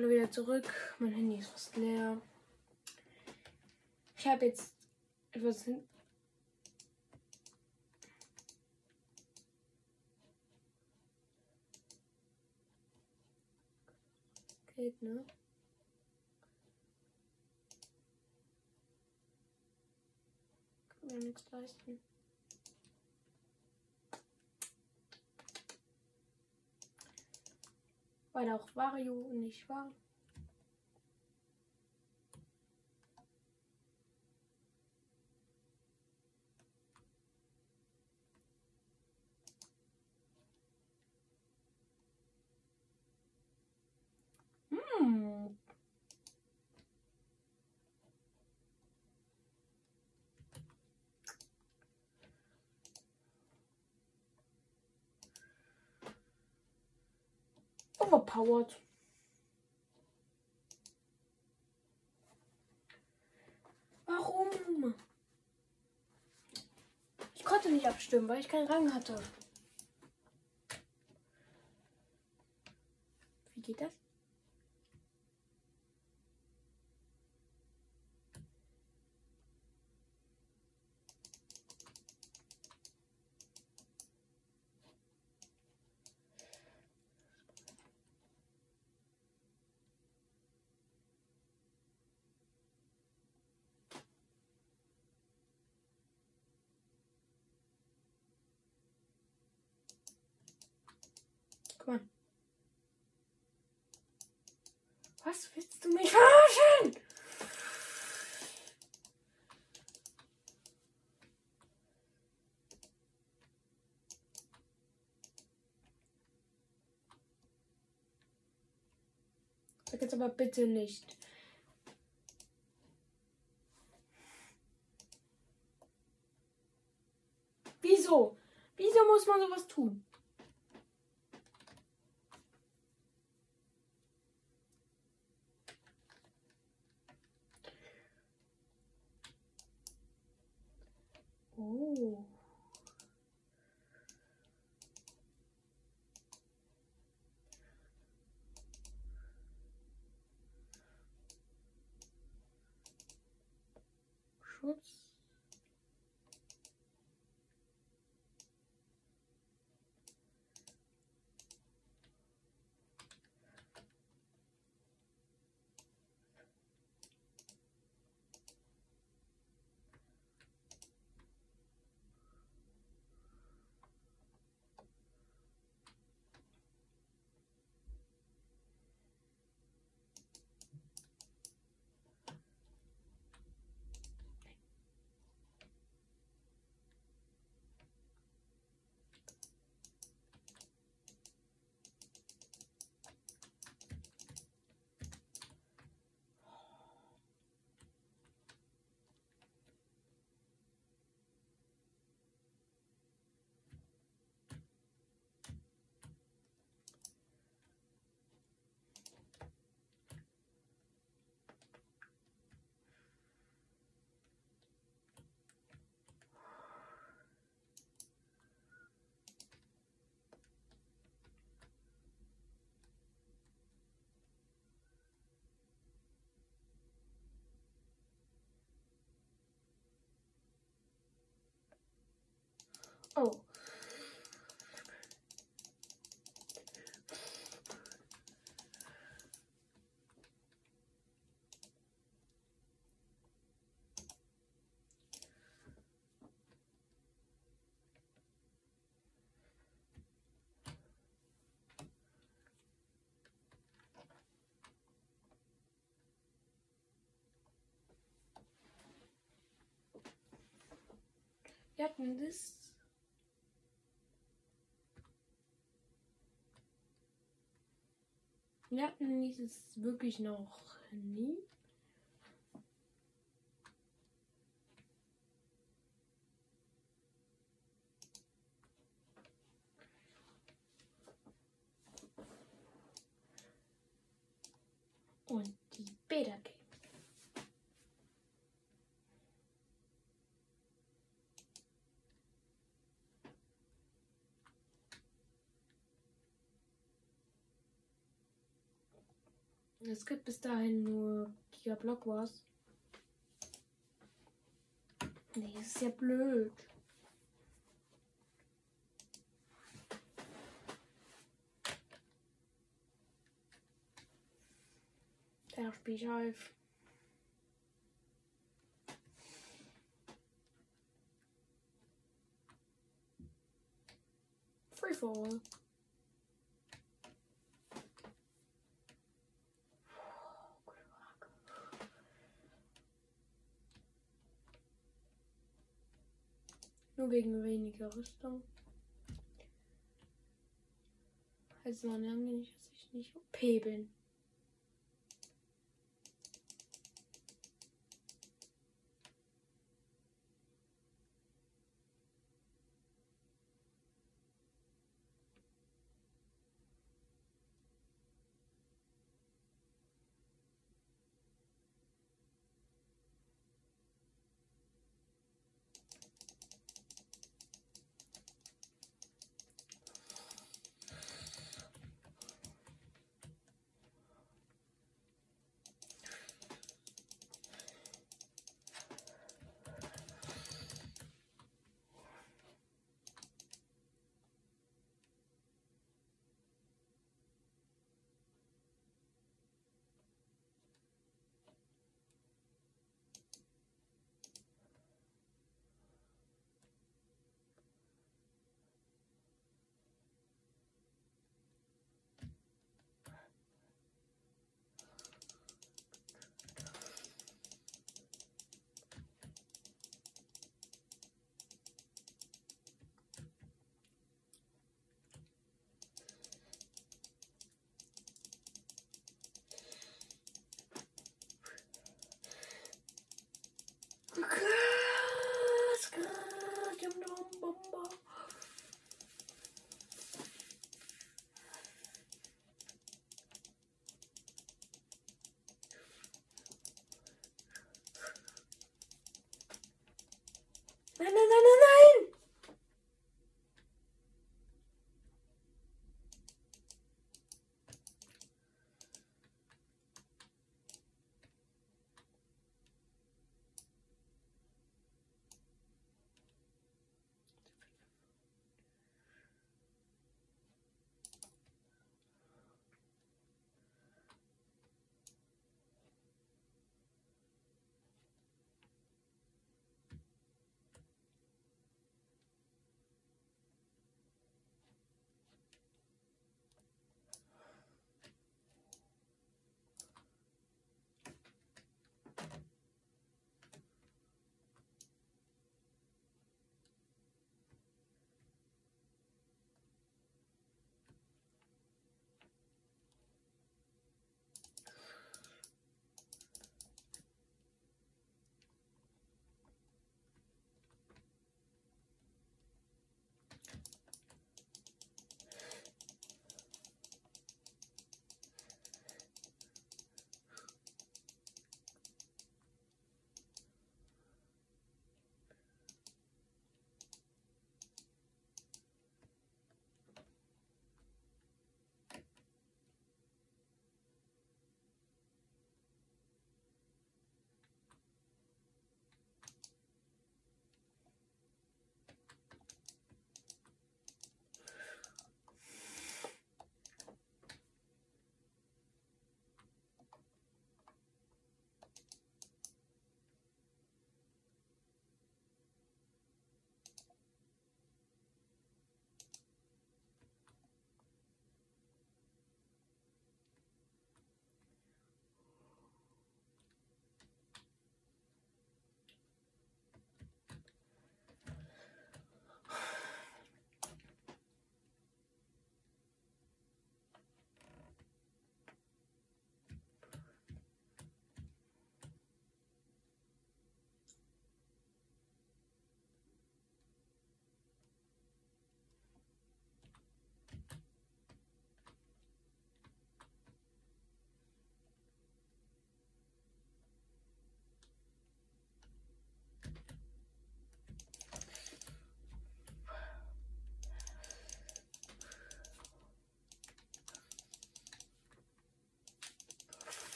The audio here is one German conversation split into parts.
Hallo wieder zurück. Mein Handy ist fast leer. Ich habe jetzt etwas hin. Geht, ne? Kann mir nichts leisten. Weil auch Wario nicht war. Overpowered. Warum? Ich konnte nicht abstimmen, weil ich keinen Rang hatte. Wie geht das? Mal. Was willst du mich verarschen? Sag jetzt aber bitte nicht. Wieso? Wieso muss man sowas tun? О. Oh. Wir hatten Wir hatten dieses wirklich noch nie. Es gibt bis dahin nur Giga Block Wars. Nee, das ist ja blöd. Da spiele ich auf. Free wegen weniger Rüstung. Also man lange nicht, dass ich nicht OP bin.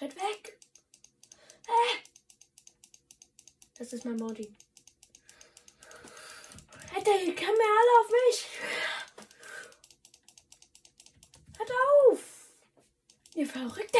Red weg! Äh! Das ist mein Modi. Alter, ihr kommen ja alle auf mich! Hört auf! Ihr Verrückte!